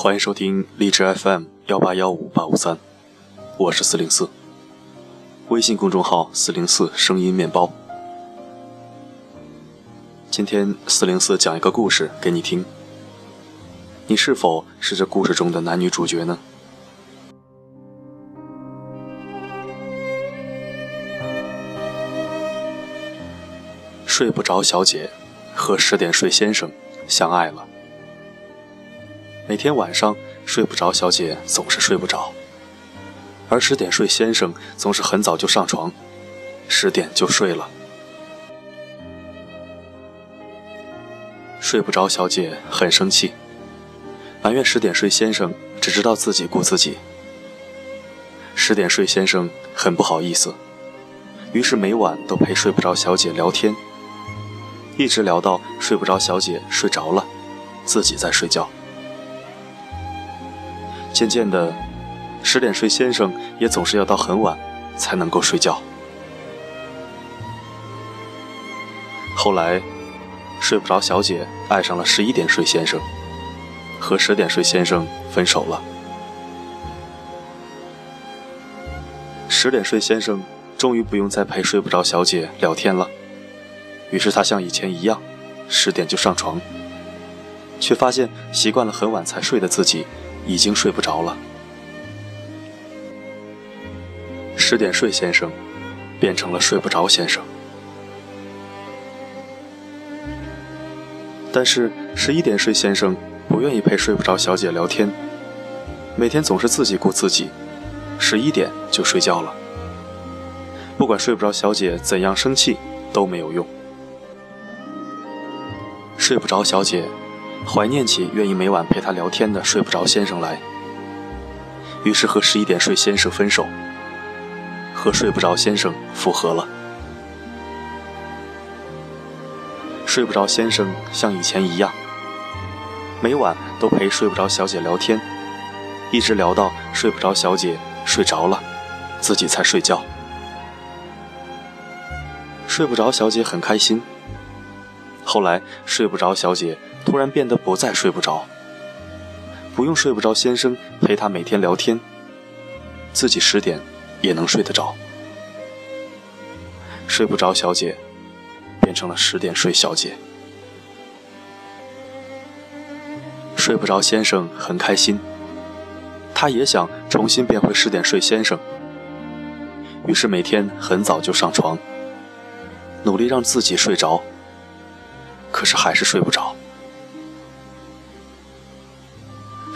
欢迎收听荔枝 FM 幺八幺五八五三，我是四零四。微信公众号四零四声音面包。今天四零四讲一个故事给你听，你是否是这故事中的男女主角呢？睡不着小姐和十点睡先生相爱了。每天晚上睡不着小姐总是睡不着，而十点睡先生总是很早就上床，十点就睡了。睡不着小姐很生气，埋怨十点睡先生只知道自己顾自己。十点睡先生很不好意思，于是每晚都陪睡不着小姐聊天。一直聊到睡不着，小姐睡着了，自己在睡觉。渐渐的，十点睡先生也总是要到很晚才能够睡觉。后来，睡不着小姐爱上了十一点睡先生，和十点睡先生分手了。十点睡先生终于不用再陪睡不着小姐聊天了。于是他像以前一样，十点就上床，却发现习惯了很晚才睡的自己已经睡不着了。十点睡先生变成了睡不着先生，但是十一点睡先生不愿意陪睡不着小姐聊天，每天总是自己顾自己，十一点就睡觉了。不管睡不着小姐怎样生气都没有用。睡不着，小姐怀念起愿意每晚陪她聊天的睡不着先生来，于是和十一点睡先生分手，和睡不着先生复合了。睡不着先生像以前一样，每晚都陪睡不着小姐聊天，一直聊到睡不着小姐睡着了，自己才睡觉。睡不着小姐很开心。后来睡不着，小姐突然变得不再睡不着，不用睡不着先生陪她每天聊天，自己十点也能睡得着。睡不着小姐变成了十点睡小姐，睡不着先生很开心，他也想重新变回十点睡先生，于是每天很早就上床，努力让自己睡着。可是还是睡不着。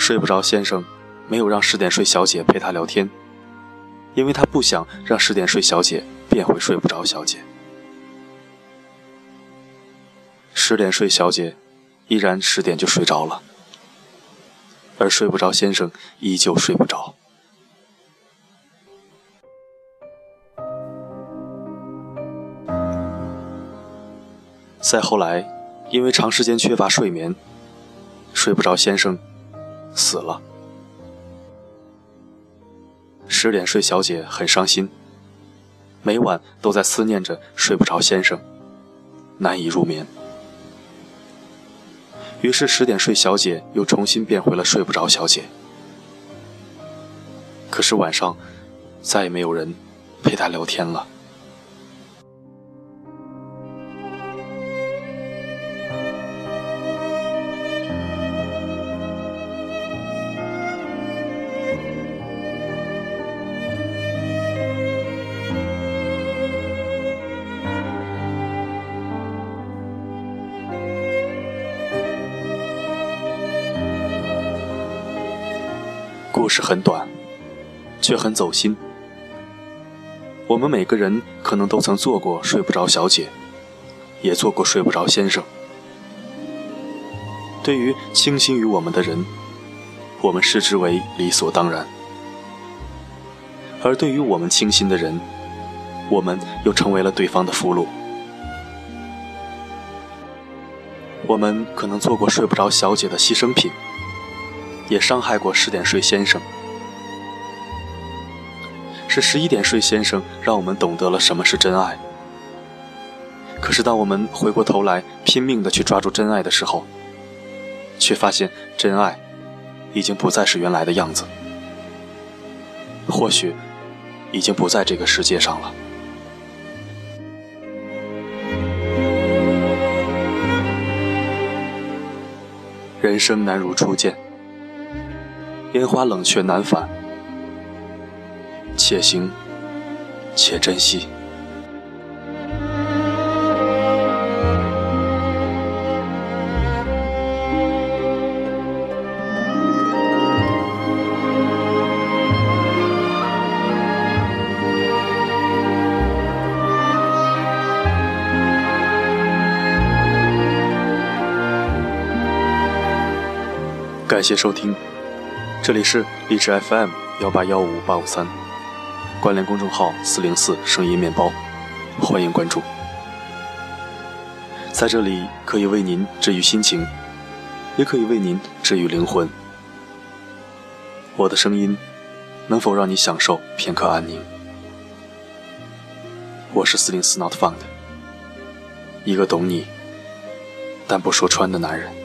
睡不着，先生没有让十点睡小姐陪他聊天，因为他不想让十点睡小姐变回睡不着小姐。十点睡小姐依然十点就睡着了，而睡不着先生依旧睡不着。再后来。因为长时间缺乏睡眠，睡不着，先生死了。十点睡小姐很伤心，每晚都在思念着睡不着先生，难以入眠。于是十点睡小姐又重新变回了睡不着小姐。可是晚上再也没有人陪她聊天了。很短，却很走心。我们每个人可能都曾做过睡不着小姐，也做过睡不着先生。对于倾心于我们的人，我们视之为理所当然；而对于我们倾心的人，我们又成为了对方的俘虏。我们可能做过睡不着小姐的牺牲品。也伤害过十点睡先生，是十一点睡先生让我们懂得了什么是真爱。可是当我们回过头来拼命的去抓住真爱的时候，却发现真爱已经不再是原来的样子，或许已经不在这个世界上了。人生难如初见，烟花冷却难返，且行且珍惜。感谢收听，这里是荔枝 FM 幺八幺五八五三，关联公众号四零四声音面包，欢迎关注。在这里可以为您治愈心情，也可以为您治愈灵魂。我的声音能否让你享受片刻安宁？我是四零四 Not Found，一个懂你但不说穿的男人。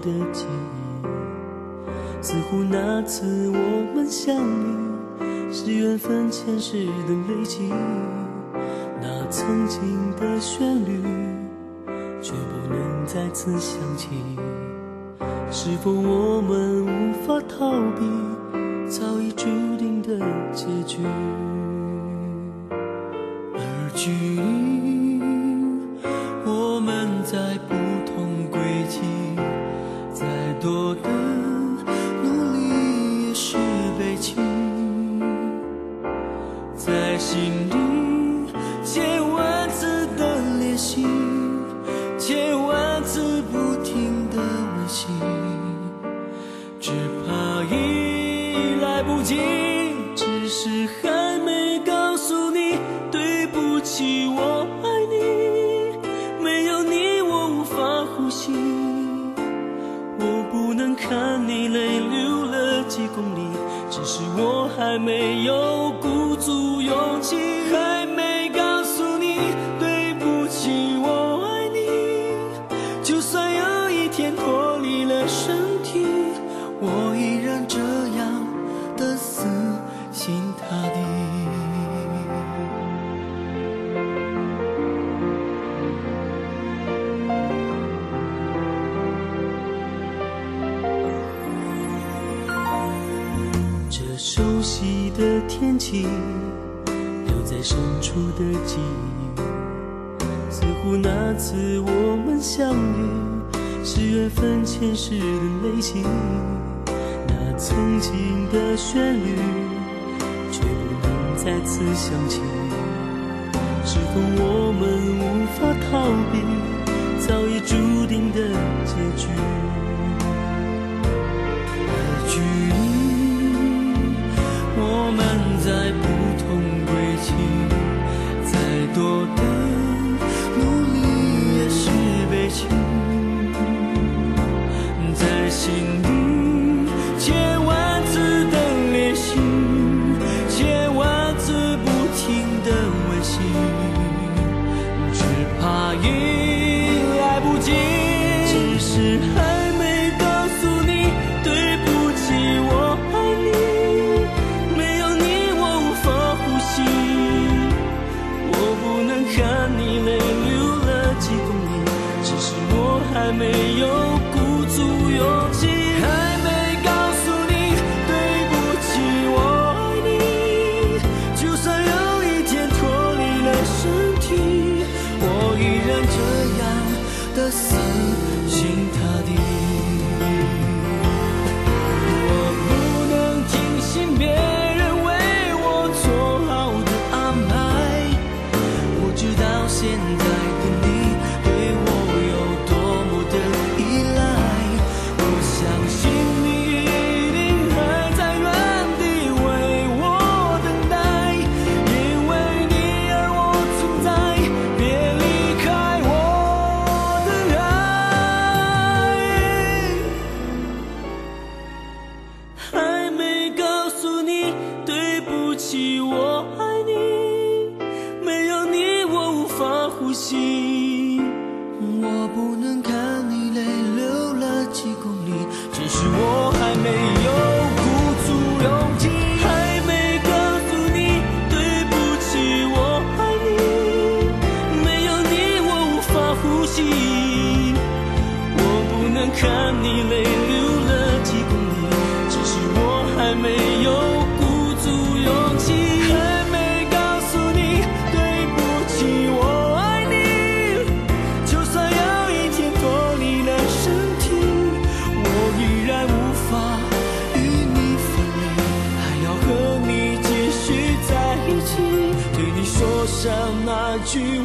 的记忆，似乎那次我们相遇是缘分前世的累积。那曾经的旋律，却不能再次响起。是否我们无法逃避早已注定的结局？而距已来不及，只是还没告诉你对不起，我爱你，没有你我无法呼吸，我不能看你泪流了几公里，只是我还没有鼓足勇气，还这熟悉的天气，留在深处的记忆，似乎那次我们相遇是缘分前世的累积。那曾经的旋律，却不能再次响起。是否我们无法逃避没有鼓足勇气，看你泪流了几公里，只是我还没有鼓足勇气，还没告诉你对不起，我爱你。就算有一天脱离了身体，我依然无法与你分离，还要和你继续在一起，对你说上那句